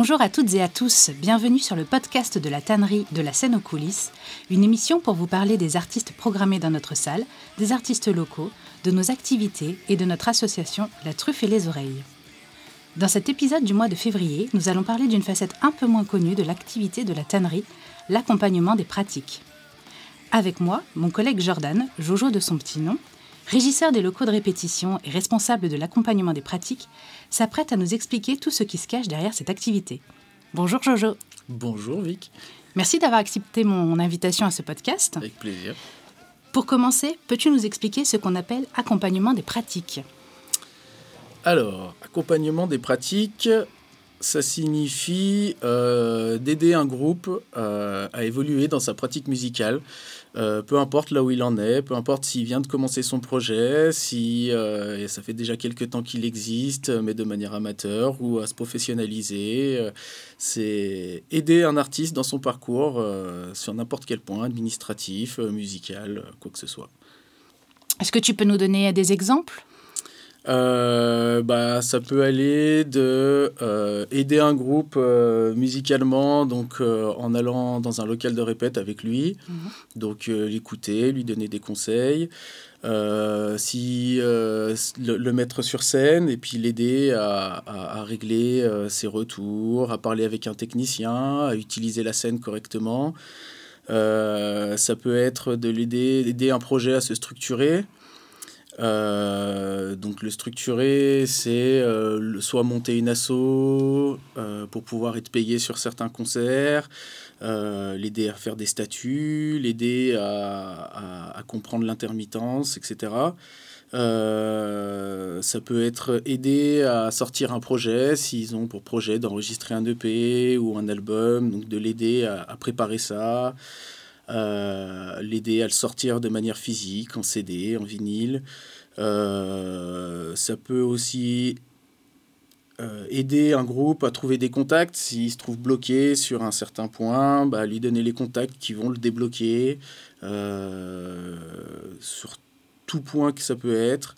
Bonjour à toutes et à tous, bienvenue sur le podcast de la tannerie de la scène aux coulisses, une émission pour vous parler des artistes programmés dans notre salle, des artistes locaux, de nos activités et de notre association La Truffe et les Oreilles. Dans cet épisode du mois de février, nous allons parler d'une facette un peu moins connue de l'activité de la tannerie, l'accompagnement des pratiques. Avec moi, mon collègue Jordan, Jojo de son petit nom, régisseur des locaux de répétition et responsable de l'accompagnement des pratiques, s'apprête à nous expliquer tout ce qui se cache derrière cette activité. Bonjour Jojo. Bonjour Vic. Merci d'avoir accepté mon invitation à ce podcast. Avec plaisir. Pour commencer, peux-tu nous expliquer ce qu'on appelle accompagnement des pratiques? Alors, accompagnement des pratiques, ça signifie euh, d'aider un groupe euh, à évoluer dans sa pratique musicale, euh, peu importe là où il en est, peu importe s'il vient de commencer son projet, si ça fait déjà quelques temps qu'il existe, mais de manière amateur ou à se professionnaliser. c'est aider un artiste dans son parcours sur n'importe quel point, administratif, musical, quoi que ce soit. Est-ce que tu peux nous donner des exemples? Euh, bah, ça peut aller de euh, aider un groupe euh, musicalement, donc en allant dans un local de répète avec lui, mhm. donc l'écouter, lui donner des conseils, si le, mettre sur scène et puis l'aider à, à, régler ses retours, à parler avec un technicien, à utiliser la scène correctement. ça peut être de l'aider, d'aider un projet à se structurer. Euh, donc le structurer, c'est euh, soit monter une asso euh, pour pouvoir être payé sur certains concerts, l'aider à faire des statuts, l'aider à, à, comprendre l'intermittence, etc. ça peut être aider à sortir un projet s'ils ont pour projet d'enregistrer un EP ou un album, donc de l'aider à, à, préparer ça. Euh, l'aider à le sortir de manière physique, en CD, en vinyle. Euh, ça peut aussi euh, aider un groupe à trouver des contacts. S'il se trouve bloqué sur un certain point, bah, lui donner les contacts qui vont le débloquer sur tout point que ça peut être.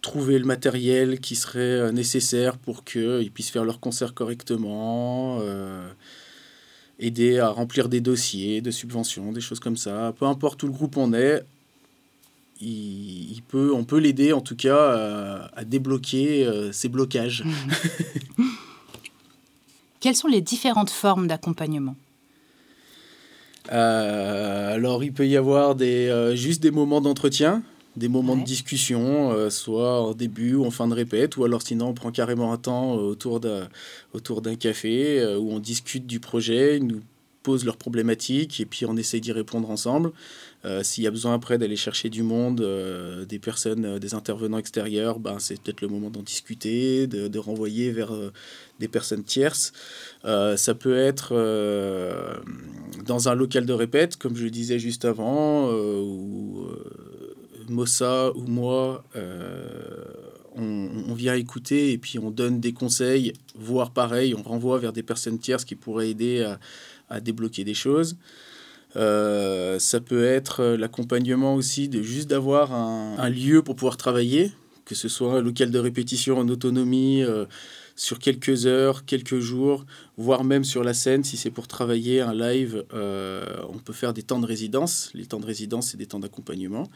trouver le matériel qui serait nécessaire pour qu'ils puissent faire leur concert correctement aider à remplir des dossiers de subventions, des choses comme ça. Peu importe où le groupe en est, il, peut, on peut l'aider en tout cas à, débloquer euh, ces blocages. Quelles sont les différentes formes d'accompagnement? Euh, Alors, il peut y avoir des, euh, juste des moments d'entretien des moments de discussion, euh, soit en début ou en fin de répète, ou alors sinon on prend carrément un temps euh, autour d'un, autour d'un café euh, où on discute du projet, ils nous posent leurs problématiques et puis on essaie d'y répondre ensemble. s'il y a besoin après d'aller chercher du monde, des personnes, des intervenants extérieurs, ben, c'est peut-être le moment d'en discuter, de, de renvoyer vers des personnes tierces. ça peut être dans un local de répète, comme je le disais juste avant, ou Mossa ou moi, euh, on, vient écouter et puis on donne des conseils, voire pareil, on renvoie vers des personnes tierces qui pourraient aider à, débloquer des choses. Euh, ça peut être l'accompagnement aussi de juste d'avoir un, lieu pour pouvoir travailler, que ce soit un local de répétition en autonomie euh, sur quelques heures, quelques jours, voire même sur la scène, si c'est pour travailler un live, on peut faire des temps de résidence. Les temps de résidence, c'est des temps d'accompagnement.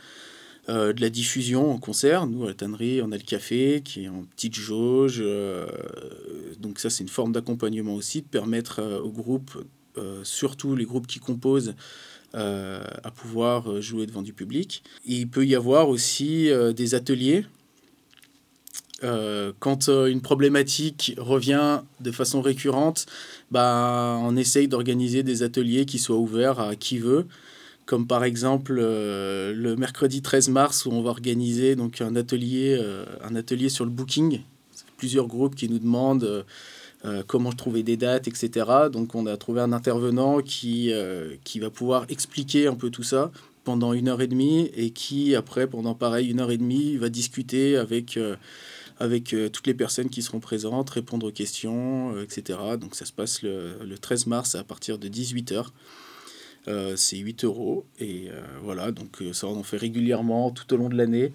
Euh, de la diffusion en concert. Nous, à la tannerie, on a le café qui est en petite jauge. Euh, donc ça, c'est une forme d'accompagnement aussi, de permettre euh, aux groupes, surtout les groupes qui composent, à pouvoir jouer devant du public. il peut y avoir aussi des ateliers. quand une problématique revient de façon récurrente, bah, on essaye d'organiser des ateliers qui soient ouverts à qui veut comme par exemple euh, le mercredi 13 mars où on va organiser donc un atelier, euh, un atelier sur le booking. Plusieurs groupes qui nous demandent euh, comment trouver des dates, etc. Donc on a trouvé un intervenant qui, qui va pouvoir expliquer un peu tout ça pendant une heure et demie et qui après pendant pareil une heure et demie va discuter avec avec toutes les personnes qui seront présentes, répondre aux questions, etc. Donc ça se passe le, le 13 mars à partir de 18h. Euh, c'est 8 euros. Et euh, voilà, donc euh, ça on en fait régulièrement tout au long de l'année.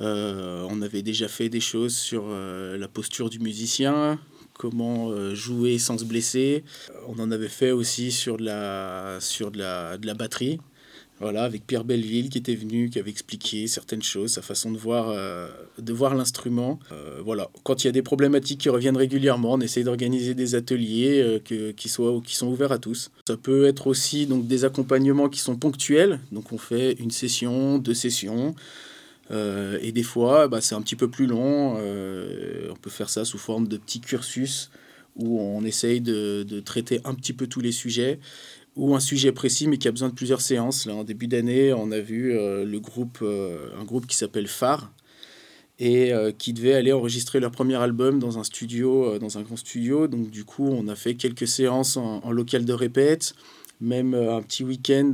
on avait déjà fait des choses sur la posture du musicien, comment jouer sans se blesser. On en avait fait aussi sur de la, sur de la, de la batterie. Voilà, avec Pierre Belleville qui était venu, qui avait expliqué certaines choses, sa façon de voir, euh, voir l'instrument. Euh, voilà, quand il y a des problématiques qui reviennent régulièrement, on essaye d'organiser des ateliers euh, qui, soient, qui sont ouverts à tous. Ça peut être aussi donc, des accompagnements qui sont ponctuels, donc on fait une session, deux sessions. et des fois, bah, c'est un petit peu plus long. on peut faire ça sous forme de petits cursus où on essaye de, de traiter un petit peu tous les sujets ou un sujet précis mais qui a besoin de plusieurs séances. Là, en début d'année, on a vu euh, le groupe, euh, un groupe qui s'appelle Phare et euh, qui devait aller enregistrer leur premier album dans un studio, dans un grand studio. Donc du coup, on a fait quelques séances en, local de répète, même un petit week-end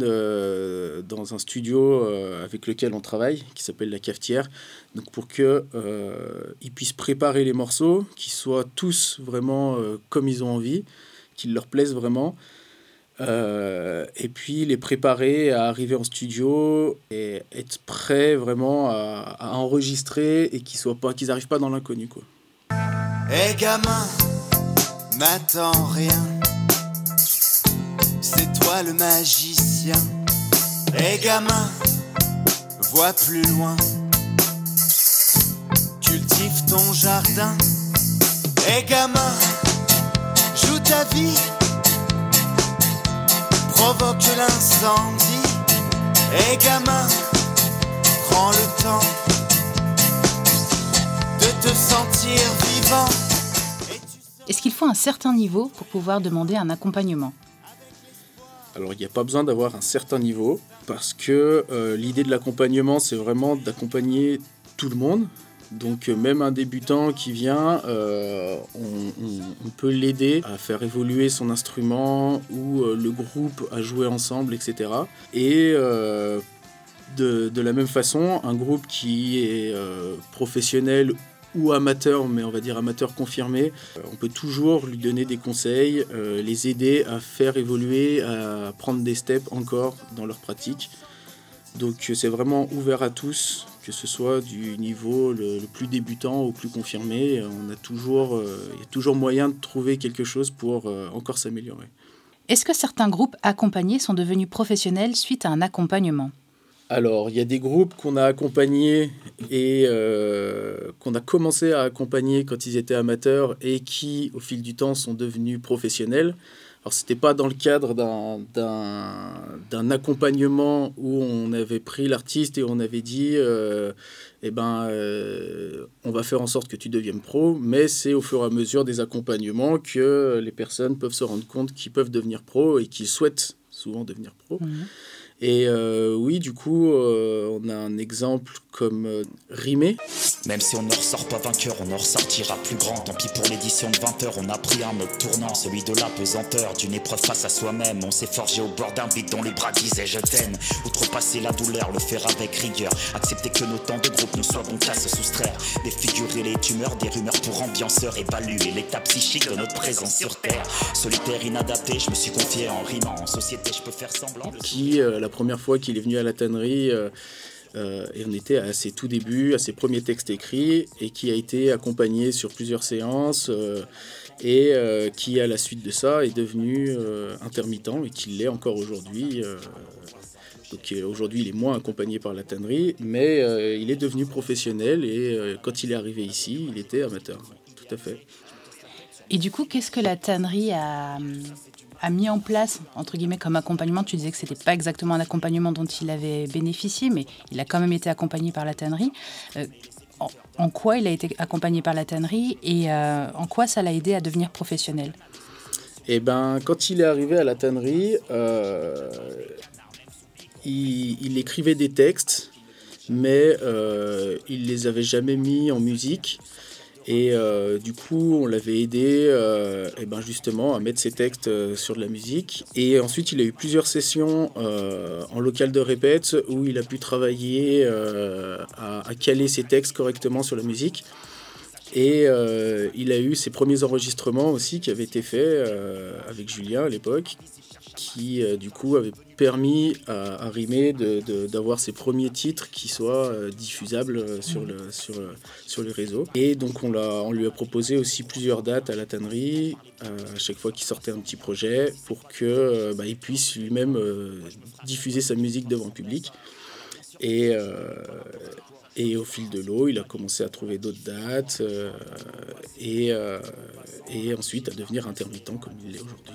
dans un studio avec lequel on travaille, qui s'appelle la cafetière. Donc pour que ils puissent préparer les morceaux, qu'ils soient tous vraiment comme ils ont envie, qu'ils leur plaisent vraiment. Euh, et puis les préparer à arriver en studio et être prêt vraiment à, enregistrer et qu'ils soient pas qu'ils n'arrivent pas dans l'inconnu quoi. Hé gamin, m'attends rien. C'est toi le magicien. Hé gamin, vois plus loin. Cultive ton jardin. Hé gamin, joue ta vie provoque l'incendie. Et gamin, prends le temps de te sentir vivant. Est-ce qu'il faut un certain niveau pour pouvoir demander un accompagnement? Alors il n'y a pas besoin d'avoir un certain niveau parce que euh, l'idée de l'accompagnement c'est vraiment d'accompagner tout le monde, donc euh, même un débutant qui vient, euh, on, peut l'aider à faire évoluer son instrument ou euh, le groupe à jouer ensemble, etc. Et de, la même façon, un groupe qui est professionnel ou amateur, mais on va dire amateur confirmé, on peut toujours lui donner des conseils, les aider à faire évoluer, à prendre des steps encore dans leur pratique. Donc c'est vraiment ouvert à tous, que ce soit du niveau le, plus débutant au plus confirmé. On a toujours, euh, il y a toujours moyen de trouver quelque chose pour euh, encore s'améliorer. Est-ce que certains groupes accompagnés sont devenus professionnels suite à un accompagnement? Alors, il y a des groupes qu'on a accompagnés et euh, qu'on a commencé à accompagner quand ils étaient amateurs et qui, au fil du temps, sont devenus professionnels. Alors, ce n'était pas dans le cadre d'un accompagnement où on avait pris l'artiste et on avait dit euh, eh ben, euh, on va faire en sorte que tu deviennes pro, mais c'est au fur et à mesure des accompagnements que les personnes peuvent se rendre compte qu'ils peuvent devenir pro et qu'ils souhaitent souvent devenir pro. Mmh. Et euh, oui, du coup, euh, on a un exemple comme euh, Rimé. Même si on ne ressort pas vainqueur, on en ressortira plus grand. Tant pis pour l'édition de 20 heures, on a pris un autre tournant, celui de la pesanteur, d'une épreuve face à soi-même. On s'est forgé au bord d'un vide dont les bras disaient je t'aime. Outrepasser la douleur, le faire avec rigueur. Accepter que nos temps de groupe nous soient bons qu'à se soustraire. Défigurer les tumeurs, des rumeurs pour ambianceurs. Évaluer l'état psychique de notre présence sur Terre. Solitaire, inadapté, je me suis confié en rimant. En société, je peux faire semblant de. Qui, la première fois qu'il est venu à la tannerie, euh, euh, et on était à ses tout débuts, à ses premiers textes écrits, et qui a été accompagné sur plusieurs séances, euh, et qui, à la suite de ça, est devenu intermittent, et qui l'est encore aujourd'hui. Donc aujourd'hui, il est moins accompagné par la tannerie, mais il est devenu professionnel et quand il est arrivé ici, il était amateur. Tout à fait. Et du coup, qu'est-ce que la tannerie a, a mis en place, entre guillemets, comme accompagnement Tu disais que ce n'était pas exactement un accompagnement dont il avait bénéficié, mais il a quand même été accompagné par la tannerie. Euh, en, quoi il a été accompagné par la tannerie et euh, en quoi ça l'a aidé à devenir professionnel? Eh ben, quand il est arrivé à la tannerie, euh, il, il, écrivait des textes, mais il les avait jamais mis en musique. Et euh, du coup, on l'avait aidé euh, et ben justement à mettre ses textes euh, sur de la musique. Et ensuite, il a eu plusieurs sessions en local de répète où il a pu travailler à, caler ses textes correctement sur la musique. Et il a eu ses premiers enregistrements aussi qui avaient été faits avec Julien à l'époque, qui euh, du coup avait permis à, à Rimé d'avoir ses premiers titres qui soient diffusables sur, le, sur, les réseaux. Et donc on, lui a proposé aussi plusieurs dates à la tannerie, à chaque fois qu'il sortait un petit projet, pour qu'il bah, puisse lui-même diffuser sa musique devant le public. Et, au fil de l'eau, il a commencé à trouver d'autres dates euh, et, euh, et ensuite à devenir intermittent comme il l'est aujourd'hui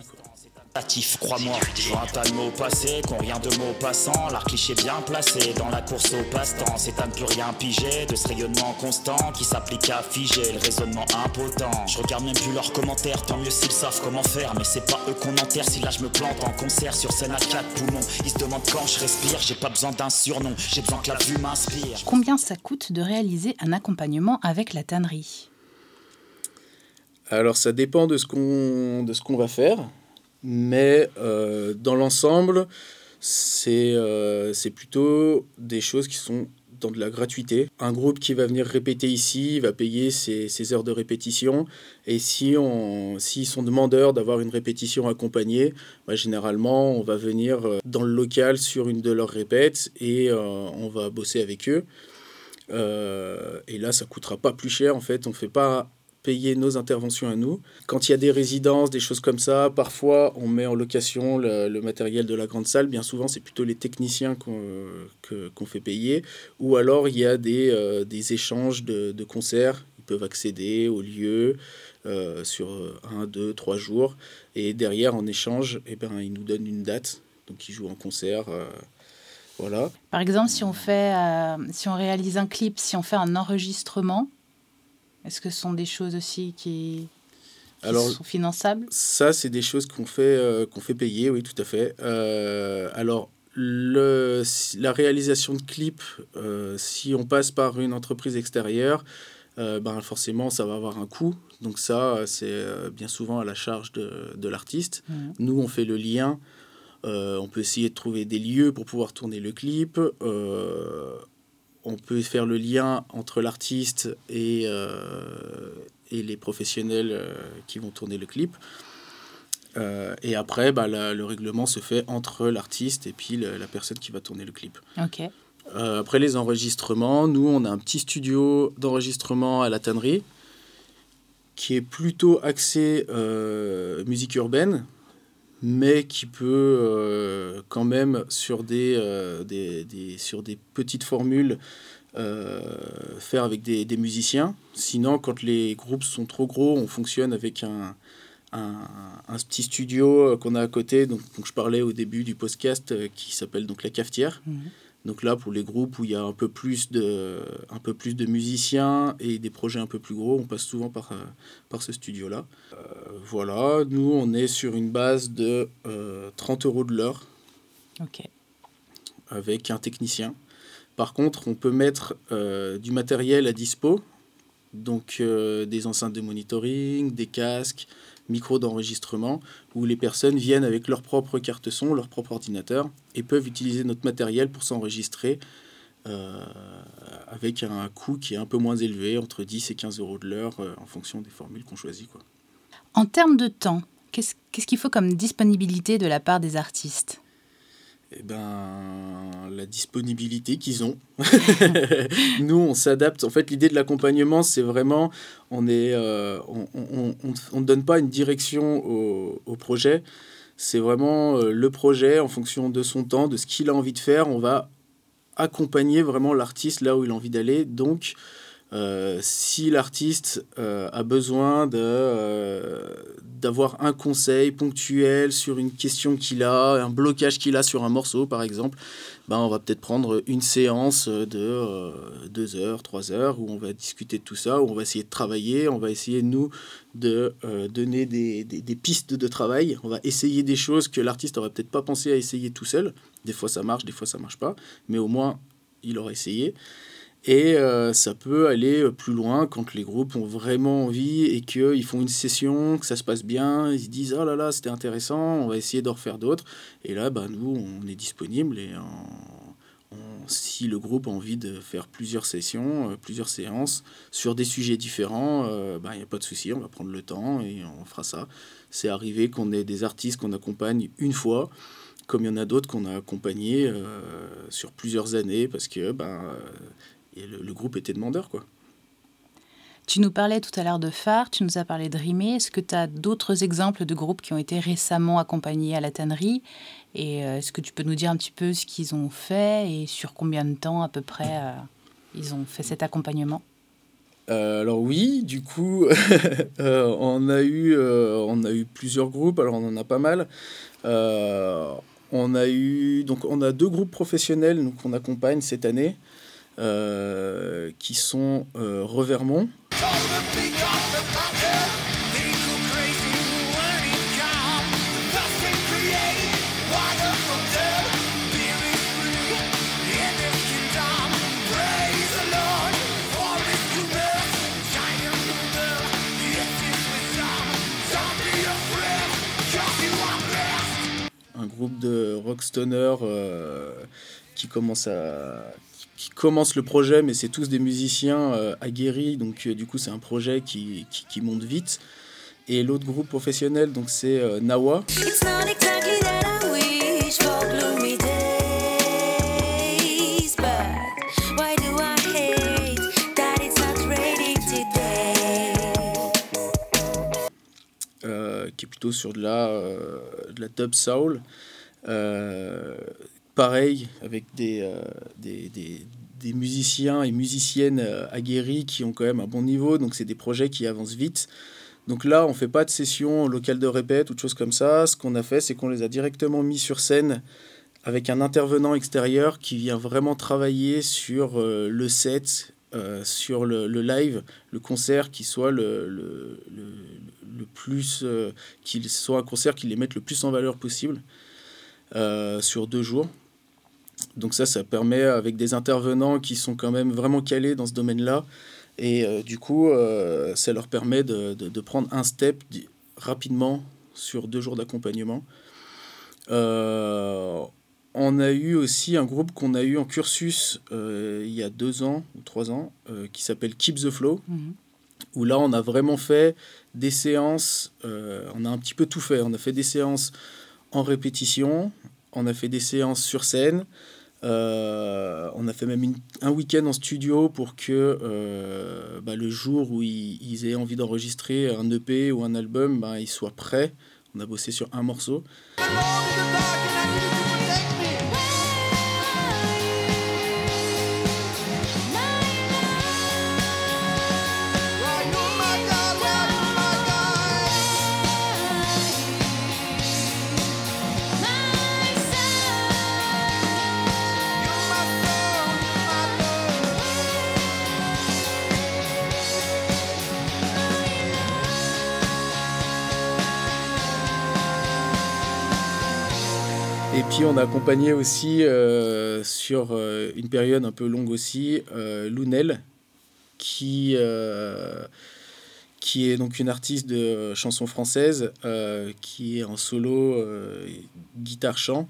crois-moi. Je vois un tas de mots passés, qu'on rien de mots passants. L'art cliché bien placé dans la course au passe-temps. C'est à ne plus rien piger de ce rayonnement constant qui s'applique à figer le raisonnement impotent. Je regarde même plus leurs commentaires, tant mieux s'ils savent comment faire. Mais c'est pas eux qu'on enterre si là je me plante en concert sur scène à quatre poumons. Ils se demandent quand je respire, j'ai pas besoin d'un surnom, j'ai besoin que la vue m'inspire. Combien ça coûte de réaliser un accompagnement avec la tannerie? Alors ça dépend de ce qu'on de ce qu'on va faire. Mais euh, dans l'ensemble, euh, c'est plutôt des choses qui sont dans de la gratuité. Un groupe qui va venir répéter ici va payer ses, heures de répétition. Et si on, s'ils sont demandeurs d'avoir une répétition accompagnée, bah, généralement, on va venir euh, dans le local sur une de leurs répètes et on va bosser avec eux. et là, ça coûtera pas plus cher. En fait, on fait pas payer nos interventions à nous. Quand il y a des résidences, des choses comme ça, parfois on met en location le, matériel de la grande salle. Bien souvent, c'est plutôt les techniciens qu'on fait payer. Ou alors il y a des, euh, des échanges de, de, concerts. Ils peuvent accéder au lieu euh, sur un, deux, trois jours. Et derrière, en échange, eh ben, ils nous donnent une date. Donc ils jouent en concert. Euh, voilà. Par exemple, si on, fait, si on réalise un clip, si on fait un enregistrement, est-ce que ce sont des choses aussi qui, sont finançables? Ça, c'est des choses qu'on fait, euh, qu'on fait payer, oui, tout à fait. Euh, alors, le, la réalisation de clips, euh, si on passe par une entreprise extérieure, ben forcément, ça va avoir un coût. Donc ça, c'est bien souvent à la charge de, de l'artiste. Mmh. Nous, on fait le lien. on peut essayer de trouver des lieux pour pouvoir tourner le clip on peut faire le lien entre l'artiste et, euh, et les professionnels euh, qui vont tourner le clip. Euh, et après, bah, le règlement se fait entre l'artiste et puis la personne qui va tourner le clip. après les enregistrements, nous, on a un petit studio d'enregistrement à la tannerie qui est plutôt axé musique urbaine mais qui peut euh, quand même sur des, euh, des, des, sur des petites formules euh, faire avec des, des, musiciens. Sinon, quand les groupes sont trop gros, on fonctionne avec un, un, petit studio qu'on a à côté. Donc, donc, je parlais au début du podcast qui s'appelle donc La Cafetière. Mmh. Donc là, pour les groupes où il y a un peu plus de, un peu plus de musiciens et des projets un peu plus gros, on passe souvent par, euh, par ce studio-là. Euh, voilà, nous, on est sur une base de 30 euh, euros de l'heure. Ok. Avec un technicien. Par contre, on peut mettre du matériel à dispo, donc des enceintes de monitoring, des casques, micro d'enregistrement où les personnes viennent avec leur propre carte son, leur propre ordinateur et peuvent utiliser notre matériel pour s'enregistrer euh, avec un coût qui est un peu moins élevé, entre 10 et 15 euros de l'heure euh, en fonction des formules qu'on choisit. Quoi. En termes de temps, qu'est-ce qu'il faut comme disponibilité de la part des artistes? Eh ben, la disponibilité qu'ils ont. Nous, on s'adapte. En fait, l'idée de l'accompagnement, c'est vraiment, on est, euh, on ne donne pas une direction au, au projet. C'est vraiment euh, le projet en fonction de son temps, de ce qu'il a envie de faire. On va accompagner vraiment l'artiste là où il a envie d'aller. Donc, euh, si l'artiste euh, a besoin de, euh, d'avoir un conseil ponctuel sur une question qu'il a, un blocage qu'il a sur un morceau par exemple, ben on va peut-être prendre une séance de deux heures, trois heures où on va discuter de tout ça, où on va essayer de travailler, on va essayer nous de donner des, des, des, pistes de travail, on va essayer des choses que l'artiste n'aurait peut-être pas pensé à essayer tout seul. Des fois ça marche, des fois ça marche pas, mais au moins il aura essayé. Et euh, ça peut aller euh, plus loin quand les groupes ont vraiment envie et qu'ils font une session, que ça se passe bien, ils se disent oh là là c'était intéressant, on va essayer d'en refaire d'autres. Et là, bah, nous, on est disponible et si le groupe a envie de faire plusieurs sessions, euh, plusieurs séances sur des sujets différents, il ben, n'y a pas de souci, on va prendre le temps et on fera ça. C'est arrivé qu'on ait des artistes qu'on accompagne une fois, comme il y en a d'autres qu'on a accompagnés sur plusieurs années parce que ben, le, le, groupe était demandeur. quoi. Tu nous parlais tout à l'heure de phare, tu nous as parlé de Rimé. Est-ce que tu as d'autres exemples de groupes qui ont été récemment accompagnés à la tannerie? Et euh, est-ce que tu peux nous dire un petit peu ce qu'ils ont fait et sur combien de temps à peu près euh, ils ont fait cet accompagnement? Euh, alors oui, du coup, on, a eu, on a eu plusieurs groupes, alors on en a pas mal. on a eu donc on a deux groupes professionnels qu'on accompagne cette année. Euh, qui sont euh, Revermont. Un groupe de rockstoner euh, qui commence à qui commencent le projet, mais c'est tous des musiciens euh, aguerris, donc euh, du coup c'est un projet qui, qui, monte vite. Et l'autre groupe professionnel, donc c'est euh, Nawa. qui est plutôt sur de la, de la dub soul pareil, avec des, euh, des, des, des, musiciens et musiciennes euh, aguerris qui ont quand même un bon niveau. Donc, c'est des projets qui avancent vite. Donc là, on ne fait pas de session locale de répète ou de choses comme ça. Ce qu'on a fait, c'est qu'on les a directement mis sur scène avec un intervenant extérieur qui vient vraiment travailler sur euh, le set, sur le, le, live, le concert, qui soit le, le, le plus, qu'il soit un concert qui les mette le plus en valeur possible sur deux jours. Donc ça, ça permet avec des intervenants qui sont quand même vraiment calés dans ce domaine-là. Et euh, du coup, euh, ça leur permet de, de, prendre un step rapidement sur deux jours d'accompagnement. Euh, on a eu aussi un groupe qu'on a eu en cursus il y a deux ans ou trois ans qui s'appelle Keep the Flow. Mhm. Où là, on a vraiment fait des séances, on a un petit peu tout fait. On a fait des séances en répétition, on a fait des séances sur scène, euh, on a fait même un week-end en studio pour que euh, bah, le jour où ils, aient envie d'enregistrer un EP ou un album, bah, ils soient prêts. On a bossé sur un morceau. Puis on a accompagné aussi euh, sur euh, une période un peu longue aussi euh, Lounel, qui, qui est donc une artiste de chanson française, qui est en solo guitare-chant,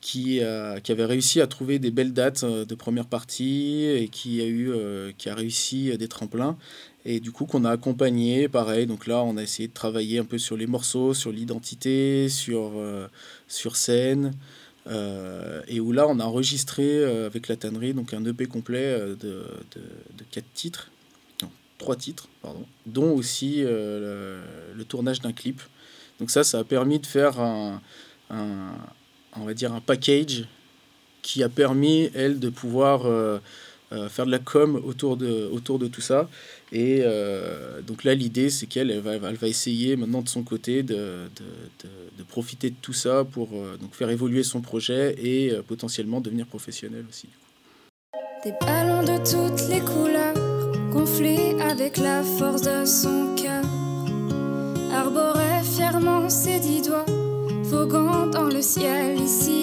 qui, qui avait réussi à trouver des belles dates de première partie et qui a, eu, qui a réussi des tremplins et du coup qu'on a accompagné pareil donc là on a essayé de travailler un peu sur les morceaux sur l'identité sur sur scène. Euh, et où là, on a enregistré euh, avec la tannerie donc un EP complet euh, de, de, quatre titres, trois titres, pardon, dont aussi le, tournage d'un clip. Donc ça, ça a permis de faire un, on va dire un package qui a permis, elle, de pouvoir faire de la com autour de, autour de tout ça. Et euh, donc là, l'idée, c'est qu'elle elle va, elle va essayer maintenant de son côté de, de, de, profiter de tout ça pour euh, donc faire évoluer son projet et euh, potentiellement devenir professionnelle aussi. Des ballons de toutes les couleurs, gonflés avec la force de son cœur, arborait fièrement ses dix doigts, voguant dans le ciel ici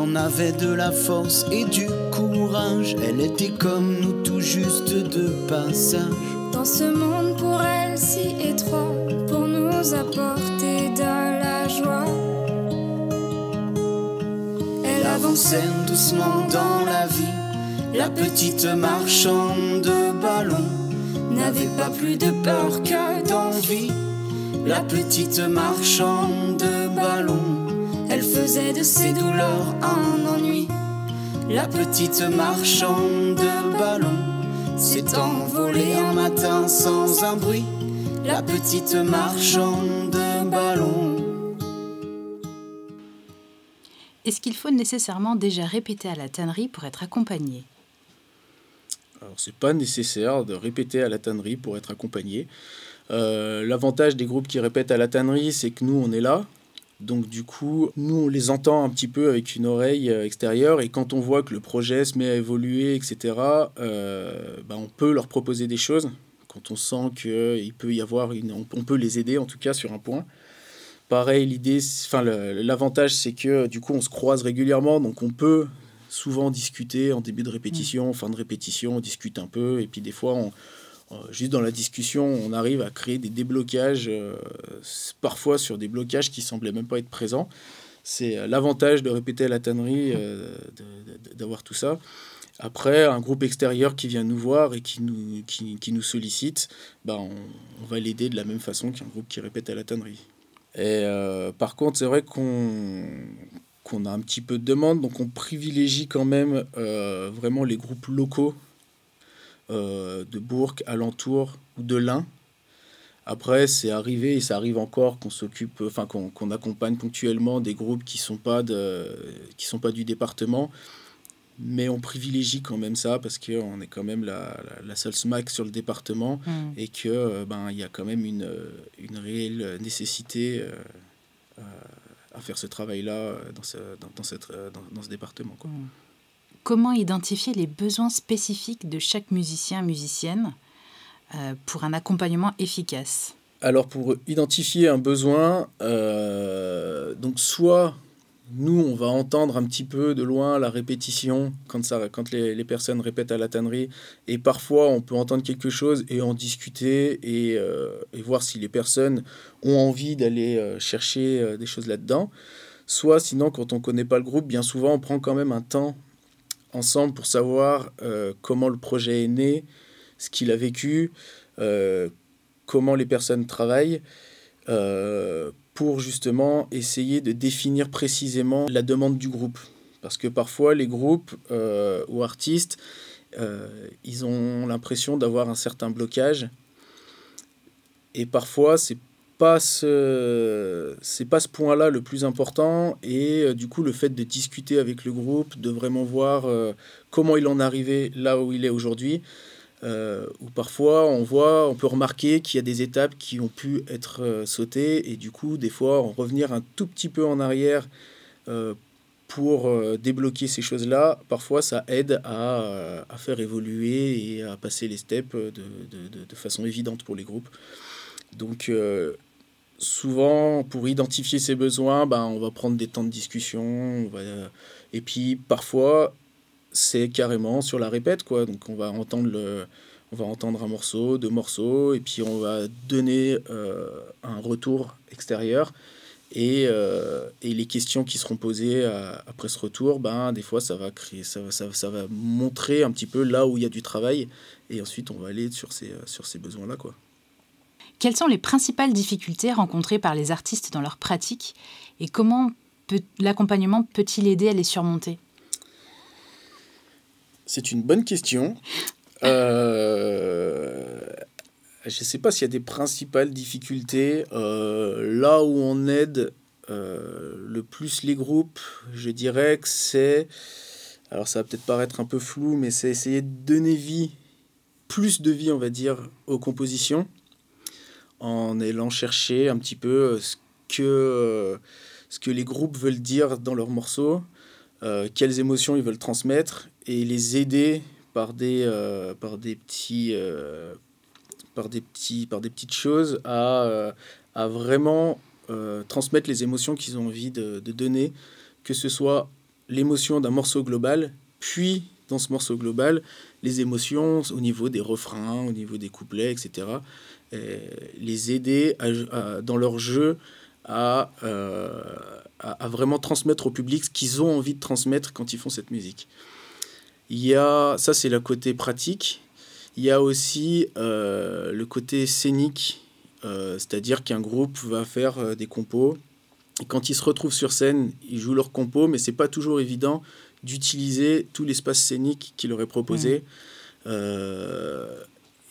en avait de la force et du courage, elle était comme nous juste de passage. Dans ce monde pour elle si étroit, pour nous apporter de la joie. Elle avançait doucement dans la vie. La petite marchande de ballons n'avait pas plus de peur que d'envie. La petite marchande de ballons, faisait de ses douleurs un ennui. La petite marchande de ballons s'est envolée un matin sans un bruit. La petite marchande de ballons. Est-ce qu'il faut nécessairement déjà répéter à la tannerie pour être accompagné? Alors c'est pas nécessaire de répéter à la tannerie pour être accompagné. Euh, l'avantage des groupes qui répètent à la tannerie, c'est que nous on est là. Donc du coup, nous on les entend un petit peu avec une oreille euh, extérieure et quand on voit que le projet se met à évoluer, etc., euh, bah, on peut leur proposer des choses. Quand on sent qu'il peut y avoir une, on peut les aider en tout cas sur un point. Pareil, l'idée, enfin, l'avantage, c'est que du coup, on se croise régulièrement, donc on peut souvent discuter en début de répétition, en fin de répétition, on discute un peu, et puis des fois, on, juste dans la discussion, on arrive à créer des déblocages, euh, parfois sur des blocages qui semblaient même pas être présents. C'est euh, l'avantage de répéter à la tannerie, d'avoir tout ça. Après, un groupe extérieur qui vient nous voir et qui nous, qui, nous sollicite, bah on, va l'aider de la même façon qu'un groupe qui répète à la tannerie. Et euh, par contre, c'est vrai qu'on qu'on a un petit peu de demande, donc on privilégie quand même euh, vraiment les groupes locaux euh, de Bourg, alentour ou de l'Ain. Après, c'est arrivé et ça arrive encore qu'on s'occupe, enfin qu'on accompagne ponctuellement des groupes qui sont pas de, qui sont pas du département, mais on privilégie quand même ça parce qu'on est quand même la, la, seule SMAC sur le département mm. et que euh, ben il y a quand même une, une réelle nécessité euh, à faire ce travail-là dans ce, dans, dans, cette, dans, dans, ce département. Quoi. Mm. Comment identifier les besoins spécifiques de chaque musicien, musicienne euh, pour un accompagnement efficace? Alors pour identifier un besoin, donc soit nous, on va entendre un petit peu de loin la répétition quand, ça, quand les, personnes répètent à la tannerie. Et parfois, on peut entendre quelque chose et en discuter et, euh, voir si les personnes ont envie d'aller euh, chercher euh, des choses là-dedans. Soit, sinon, quand on ne connaît pas le groupe, bien souvent, on prend quand même un temps ensemble pour savoir comment le projet est né, ce qu'il a vécu, comment les personnes travaillent pour justement essayer de définir précisément la demande du groupe. Parce que parfois, les groupes euh, ou artistes, euh, ils ont l'impression d'avoir un certain blocage. Et parfois, c'est ce, c'est pas ce point-là le plus important. Et euh, du coup, le fait de discuter avec le groupe, de vraiment voir comment il en est arrivé là où il est aujourd'hui, euh, où parfois on voit, on peut remarquer qu'il y a des étapes qui ont pu être euh, sautées et du coup des fois en revenir un tout petit peu en arrière euh, pour euh, débloquer ces choses-là, parfois ça aide à, faire évoluer et à passer les steps de façon évidente pour les groupes. Donc souvent pour identifier ces besoins, ben, on va prendre des temps de discussion, on va, et puis parfois c'est carrément sur la répète, quoi. Donc on va entendre le, on va entendre un morceau, deux morceaux, et puis on va donner euh, un retour extérieur. Et, euh, et, les questions qui seront posées après ce retour, ben, des fois, ça va, créer, ça, ça, ça, va montrer un petit peu là où il y a du travail. Et ensuite, on va aller sur ces, sur ces besoins-là. Quoi. Quelles sont les principales difficultés rencontrées par les artistes dans leur pratique et comment l'accompagnement peut-il aider à les surmonter? C'est une bonne question. Euh, je ne sais pas s'il y a des principales difficultés. Euh, là où on aide euh, le plus les groupes, je dirais que c'est... Alors ça va peut-être paraître un peu flou, mais c'est essayer de donner vie, plus de vie, on va dire, aux compositions, en allant chercher un petit peu ce que, ce que les groupes veulent dire dans leurs morceaux, quelles émotions ils veulent transmettre, et les aider par des, euh, par des petits euh, par des petits par des petites choses à, euh, à vraiment transmettre les émotions qu'ils ont envie de, donner que ce soit l'émotion d'un morceau global puis dans ce morceau global les émotions au niveau des refrains au niveau des couplets etc et les aider à, dans leur jeu à, à, vraiment transmettre au public ce qu'ils ont envie de transmettre quand ils font cette musique. Il y a, ça c'est le côté pratique, il y a aussi le côté scénique, c'est-à-dire qu'un groupe va faire des compos, et quand ils se retrouvent sur scène, ils jouent leur compos, mais c'est pas toujours évident d'utiliser tout l'espace scénique qui leur est proposé. Mmh.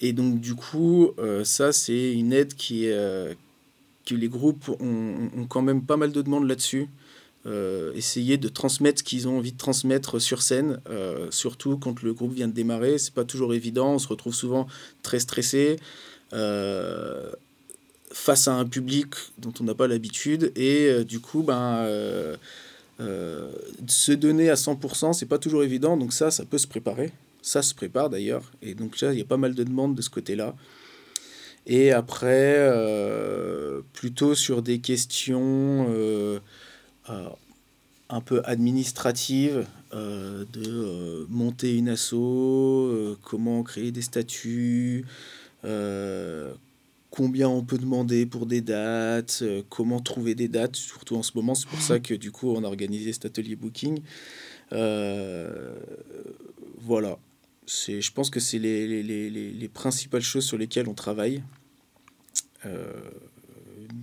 Euh, et donc, du coup, euh, ça, c'est une aide qui, euh, que les groupes ont, ont, quand même pas mal de demandes là-dessus. essayer de transmettre ce qu'ils ont envie de transmettre sur scène, surtout quand le groupe vient de démarrer, c'est pas toujours évident, on se retrouve souvent très stressé face à un public dont on n'a pas l'habitude et du coup ben euh, se donner à 100%, c'est pas toujours évident, donc ça, ça peut se préparer. Ça se prépare d'ailleurs, et donc là, il y a pas mal de demandes de ce côté-là. Et après, euh, plutôt sur des questions euh, un peu administratives, de monter une asso, comment créer des statuts, combien on peut demander pour des dates, euh, comment trouver des dates, surtout en ce moment. C'est pour ça que du coup, on a organisé cet atelier booking. Euh, voilà. C'est, je pense que c'est les, les, les, les, principales choses sur lesquelles on travaille. Euh,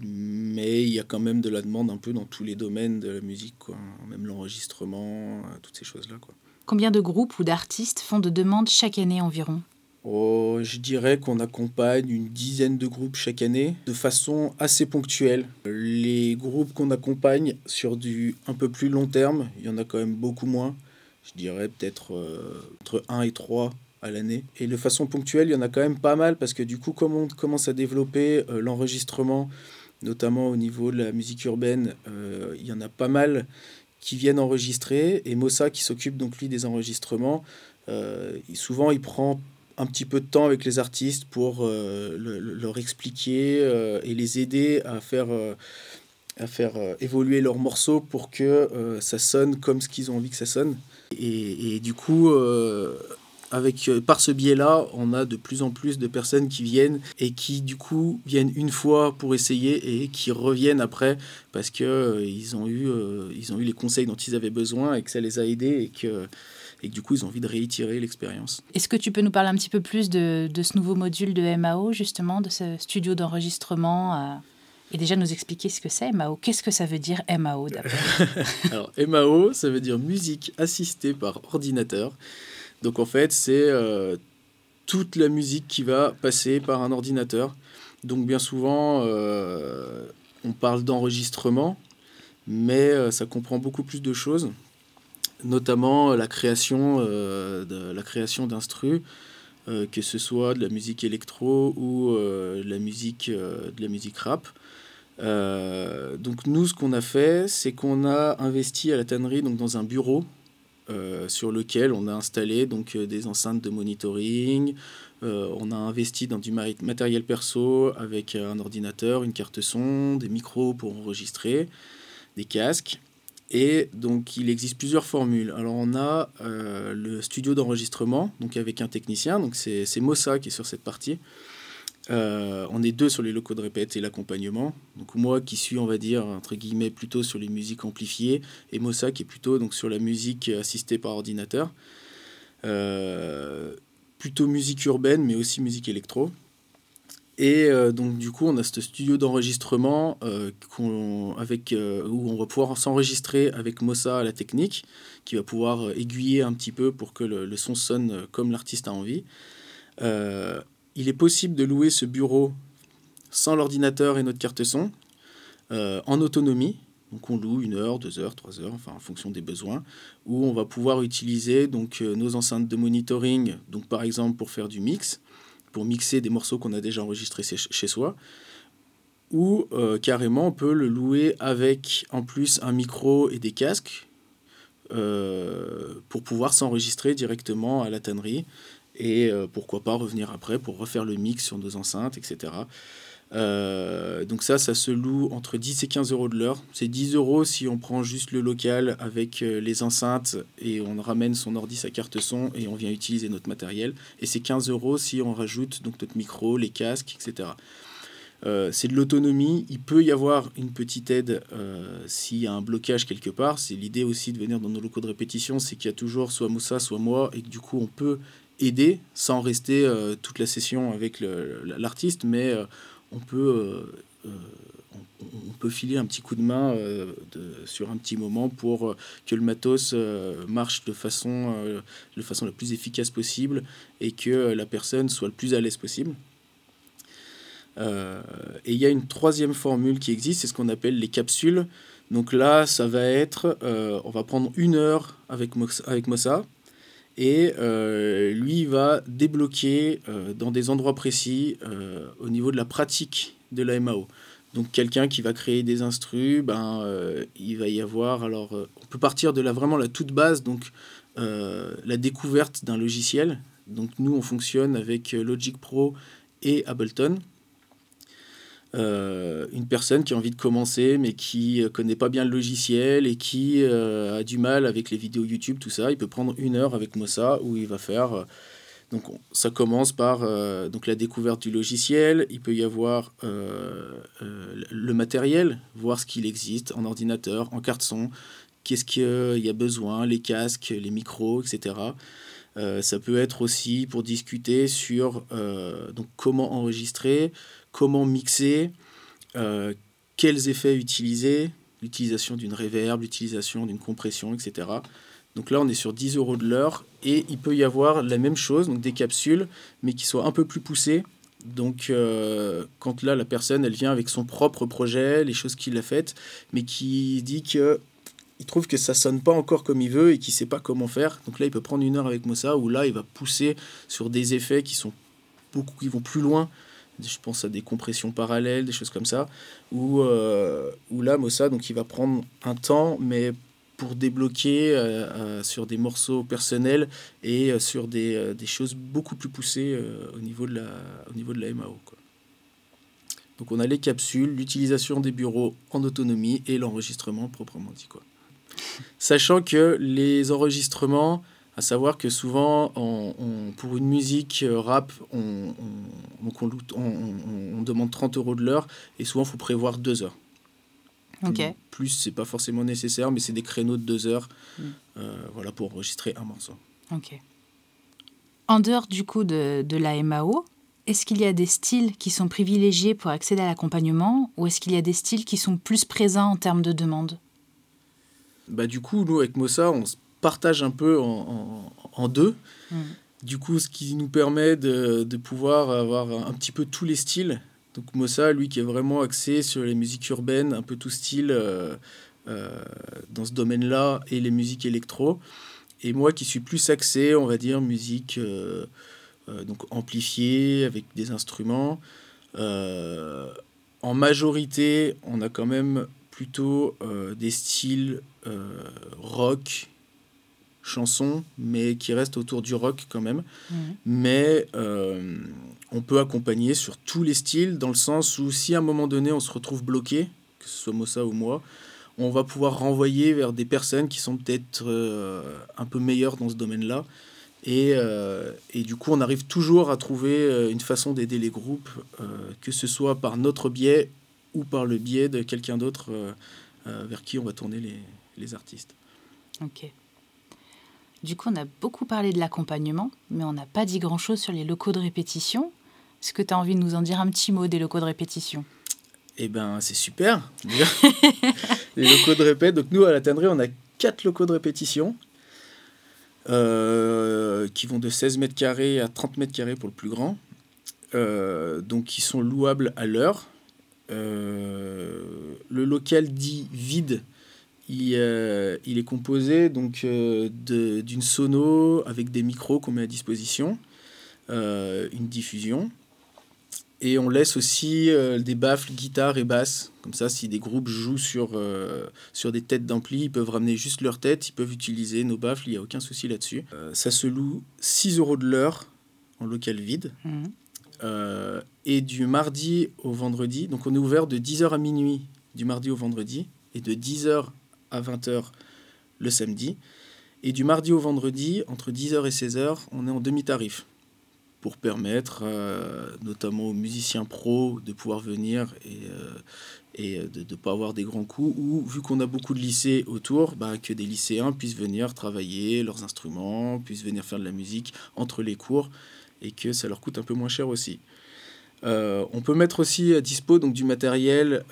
mais il y a quand même de la demande un peu dans tous les domaines de la musique, quoi. même l'enregistrement, toutes ces choses-là. Quoi. Combien de groupes ou d'artistes font de demandes chaque année environ? Oh, je dirais qu'on accompagne une dizaine de groupes chaque année de façon assez ponctuelle. Les groupes qu'on accompagne sur du un peu plus long terme, il y en a quand même beaucoup moins. Je dirais peut-être euh, entre 1 et 3 à l'année. Et de façon ponctuelle, il y en a quand même pas mal parce que du coup, comme on commence à développer euh, l'enregistrement, notamment au niveau de la musique urbaine, euh, il y en a pas mal qui viennent enregistrer. Et Mossa, qui s'occupe donc lui des enregistrements, souvent il prend un petit peu de temps avec les artistes pour leur expliquer et les aider à faire, à faire évoluer leurs morceaux pour que ça sonne comme ce qu'ils ont envie que ça sonne. Et, du coup, avec, par ce biais-là, on a de plus en plus de personnes qui viennent et qui, du coup, viennent une fois pour essayer et qui reviennent après parce qu'ils ils ont, eu, ont eu les conseils dont ils avaient besoin et que ça les a aidés et que et du coup, ils ont envie de réitérer l'expérience. Est-ce que tu peux nous parler un petit peu plus de, de ce nouveau module de MAO, justement, de ce studio d'enregistrement euh, et déjà nous expliquer ce que c'est MAO. Qu'est-ce que ça veut dire MAO Alors MAO, ça veut dire musique assistée par ordinateur. Donc en fait, c'est euh, toute la musique qui va passer par un ordinateur. Donc bien souvent, euh, on parle d'enregistrement, mais ça comprend beaucoup plus de choses notamment la création euh, de euh, que ce soit de la musique électro ou euh, la musique de la musique rap. Donc nous, ce qu'on a fait, c'est qu'on a investi à la tannerie donc dans un bureau sur lequel on a installé donc des enceintes de monitoring. on a investi dans du matériel perso avec un ordinateur, une carte son, des micros pour enregistrer, des casques. Et donc, il existe plusieurs formules. Alors, on a euh, le studio d'enregistrement, donc avec un technicien, donc c'est Mossa qui est sur cette partie. Euh, on est deux sur les locaux de répète et l'accompagnement. Donc, moi qui suis, on va dire, entre guillemets, plutôt sur les musiques amplifiées, et Mossa qui est plutôt donc, sur la musique assistée par ordinateur. Euh, plutôt musique urbaine, mais aussi musique électro. Et euh, donc du coup, on a ce studio d'enregistrement avec où on va pouvoir s'enregistrer avec Mossa à la technique, qui va pouvoir aiguiller un petit peu pour que le, son sonne comme l'artiste a envie. Il est possible de louer ce bureau sans l'ordinateur et notre carte son, en autonomie. Donc on loue une heure, deux heures, trois heures, enfin en fonction des besoins, où on va pouvoir utiliser donc nos enceintes de monitoring, donc par exemple pour faire du mix, pour mixer des morceaux qu'on a déjà enregistrés chez soi. Ou euh, carrément, on peut le louer avec en plus un micro et des casques euh, pour pouvoir s'enregistrer directement à la tannerie. Et euh, pourquoi pas revenir après pour refaire le mix sur nos enceintes, etc. Euh, donc ça, ça se loue entre 10 et 15 euros de l'heure. C'est 10 euros si on prend juste le local avec euh, les enceintes et on ramène son ordi, sa carte son et on vient utiliser notre matériel. Et c'est 15 euros si on rajoute donc notre micro, les casques, etc. c'est de l'autonomie. Il peut y avoir une petite aide s'il y a un blocage quelque part. C'est l'idée aussi de venir dans nos locaux de répétition, c'est qu'il y a toujours soit Moussa, soit moi, et que du coup on peut aider sans rester toute la session avec l'artiste, mais on peut on peut filer un petit coup de main euh, sur un petit moment pour euh, que le matos euh, marche de façon, de façon la plus efficace possible et que la personne soit le plus à l'aise possible. et il y a une troisième formule qui existe, c'est ce qu'on appelle les capsules. Donc là, ça va être, on va prendre une heure avec, avec et lui va débloquer dans des endroits précis au niveau de la pratique de la MAO. Donc quelqu'un qui va créer des instrus, ben, euh, il va y avoir, alors euh, on peut partir de la, vraiment la toute base, donc euh, la découverte d'un logiciel. Donc nous, on fonctionne avec Logic Pro et Ableton. Une personne qui a envie de commencer mais qui connaît pas bien le logiciel et qui a du mal avec les vidéos YouTube, tout ça, il peut prendre une heure avec Mossa où il va faire donc ça commence par euh, donc la découverte du logiciel, il peut y avoir euh, euh, le matériel, voir ce qu'il existe en ordinateur, en carte son, qu'est-ce qu'il y a besoin, les casques, les micros, etc. ça peut être aussi pour discuter sur donc comment enregistrer, comment mixer, quels effets utiliser, l'utilisation d'une reverb, l'utilisation d'une compression, etc. Donc là, on est sur 10 euros de l'heure et il peut y avoir la même chose, donc des capsules, mais qui soient un peu plus poussées. Donc, euh, quand là, la personne, elle vient avec son propre projet, les choses qu'il a faites, mais qui dit que il trouve que ça sonne pas encore comme il veut et qu'il sait pas comment faire. Donc là, il peut prendre une heure avec Mossa où là, il va pousser sur des effets qui sont beaucoup, qui vont plus loin. Je pense à des compressions parallèles, des choses comme ça. Où, euh, où là, Mossa, donc il va prendre un temps, mais pour débloquer euh, euh, sur des morceaux personnels et euh, sur des, des, choses beaucoup plus poussées au, niveau de la, au niveau de la MAO. Donc on a les capsules, l'utilisation des bureaux en autonomie et l'enregistrement proprement dit. Quoi. Sachant que les enregistrements, à savoir que souvent, on, pour une musique rap, on, on, demande 30 euros de l'heure et souvent, il faut prévoir deux heures. Plus, c'est pas forcément nécessaire, mais c'est des créneaux de deux heures mm. euh, voilà, pour enregistrer un morceau. Ok. En dehors du coup de, de la MAO, est-ce qu'il y a des styles qui sont privilégiés pour accéder à l'accompagnement ou est-ce qu'il y a des styles qui sont plus présents en termes de demande? Bah, Du coup, nous, avec Mossa, on se partage un peu en, en, deux. Mm. Du coup, ce qui nous permet de, de pouvoir avoir un petit peu tous les styles donc Mossa, lui, qui est vraiment axé sur les musiques urbaines, un peu tout style euh, euh, dans ce domaine-là, et les musiques électro. Et moi, qui suis plus axé, on va dire, musique euh, donc amplifiée, avec des instruments. en majorité, on a quand même plutôt des styles rock, chansons, mais qui restent autour du rock quand même. Mais on peut accompagner sur tous les styles, dans le sens où si à un moment donné on se retrouve bloqué, que ce soit Mossa ou moi, on va pouvoir renvoyer vers des personnes qui sont peut-être euh, un peu meilleures dans ce domaine-là. Et, euh, et, du coup, on arrive toujours à trouver euh, une façon d'aider les groupes, que ce soit par notre biais ou par le biais de quelqu'un d'autre vers qui on va tourner les, les artistes. Ok. Du coup, on a beaucoup parlé de l'accompagnement, mais on n'a pas dit grand-chose sur les locaux de répétition. Est-ce que tu as envie de nous en dire un petit mot des locaux de répétition? Eh ben, c'est super. les locaux de répète. Donc nous, à la tannerie, on a quatre locaux de répétition. Euh, qui vont de 16 mètres carrés à 30 mètres carrés pour le plus grand. Euh, donc qui sont louables à l'heure. Euh, le local dit vide il, il, est composé donc d'une sono avec des micros qu'on met à disposition, une diffusion, et on laisse aussi euh, des baffles, guitare et basse. Comme ça, si des groupes jouent sur, euh, sur des têtes d'ampli, ils peuvent ramener juste leur tête, ils peuvent utiliser nos baffles, il n'y a aucun souci là-dessus. Euh, ça se loue 6 euros de l'heure en local vide. Mhm. et du mardi au vendredi, donc on est ouvert de 10h à minuit du mardi au vendredi et de 10h à 20h le samedi. Et du mardi au vendredi, entre 10h et 16h, on est en demi-tarif pour permettre notamment aux musiciens pros de pouvoir venir et, et de ne pas avoir des grands coûts, ou vu qu'on a beaucoup de lycées autour, bah, que des lycéens puissent venir travailler leurs instruments, puissent venir faire de la musique entre les cours, et que ça leur coûte un peu moins cher aussi. on peut mettre aussi à dispo donc, du matériel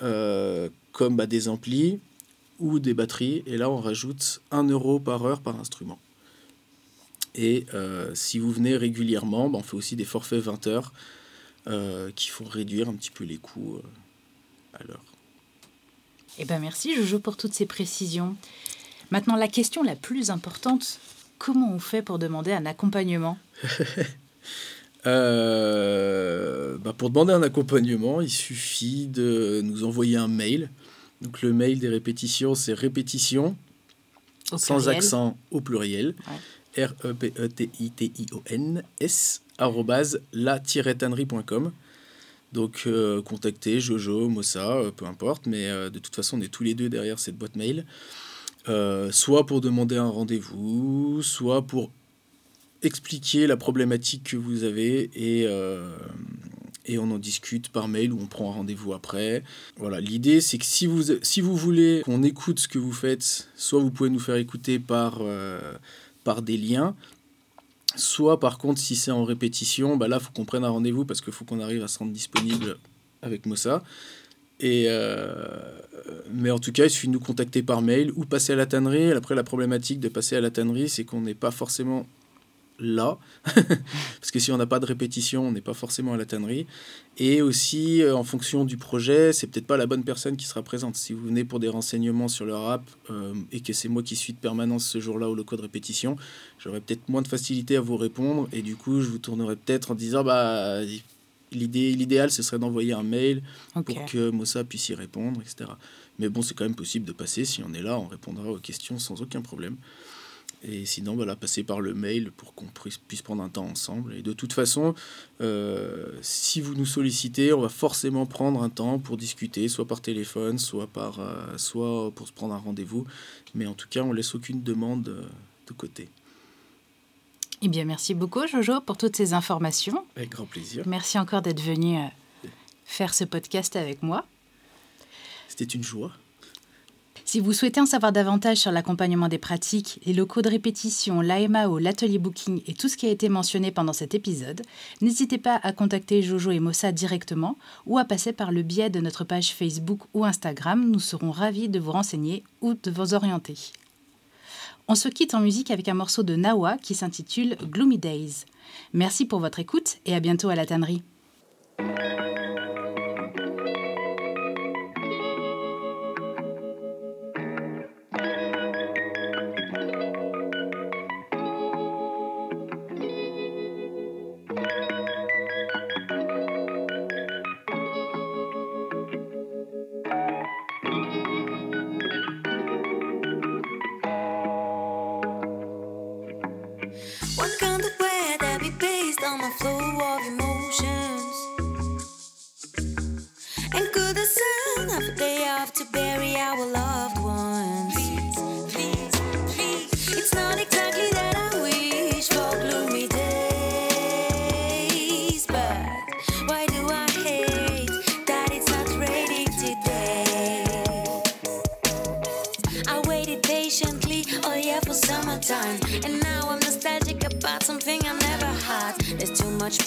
comme bah, des amplis, ou des batteries. Et là, on rajoute 1 euro par heure par instrument. Et euh, si vous venez régulièrement, ben, on fait aussi des forfaits 20 heures euh, qui font réduire un petit peu les coûts euh, à l'heure. Eh ben merci Jojo pour toutes ces précisions. Maintenant, la question la plus importante, comment on fait pour demander un accompagnement? Bah, Pour demander un accompagnement, il suffit de nous envoyer un mail donc le mail des répétitions, c'est répétition, sans accent au pluriel. R-E-P-E-T-I-T-I-O-N-S, la-tannerie.com. Donc euh, contactez Jojo, Mossa, euh, peu importe, mais euh, de toute façon on est tous les deux derrière cette boîte mail. soit pour demander un rendez-vous, soit pour expliquer la problématique que vous avez et, et on en discute par mail ou on prend un rendez-vous après. Voilà, l'idée c'est que si vous, si vous voulez qu'on écoute ce que vous faites, soit vous pouvez nous faire écouter par, euh, par des liens, soit par contre si c'est en répétition, bah là faut qu'on prenne un rendez-vous parce qu'il faut qu'on arrive à se rendre disponible avec Mossa. Et euh, mais en tout cas, il suffit de nous contacter par mail ou passer à la tannerie. Après, la problématique de passer à la tannerie, c'est qu'on n'est pas forcément là, parce que si on n'a pas de répétition, on n'est pas forcément à la tannerie. Et aussi, euh, en fonction du projet, c'est peut-être pas la bonne personne qui sera présente. Si vous venez pour des renseignements sur le rap euh, et que c'est moi qui suis de permanence ce jour-là au local de répétition, j'aurai peut-être moins de facilité à vous répondre et du coup, je vous tournerai peut-être en disant bah l'idée l'idéal ce serait d'envoyer un mail pour que Mossa puisse y répondre, etc. Mais bon, c'est quand même possible de passer. Si on est là, on répondra aux questions sans aucun problème. Et sinon, voilà, passer par le mail pour qu'on puisse prendre un temps ensemble. Et de toute façon, euh, si vous nous sollicitez, on va forcément prendre un temps pour discuter, soit par téléphone, soit, par, euh, soit pour se prendre un rendez-vous. Mais en tout cas, on laisse aucune demande euh, de côté. Eh bien, merci beaucoup, Jojo, pour toutes ces informations. Avec grand plaisir. Merci encore d'être venu faire ce podcast avec moi. C'était une joie. Si vous souhaitez en savoir davantage sur l'accompagnement des pratiques, les locaux de répétition, l'AMAO, l'atelier booking et tout ce qui a été mentionné pendant cet épisode, n'hésitez pas à contacter Jojo et Mossa directement ou à passer par le biais de notre page Facebook ou Instagram. Nous serons ravis de vous renseigner ou de vous orienter. On se quitte en musique avec un morceau de Nawa qui s'intitule Gloomy Days. Merci pour votre écoute et à bientôt à la tannerie.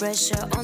Pressure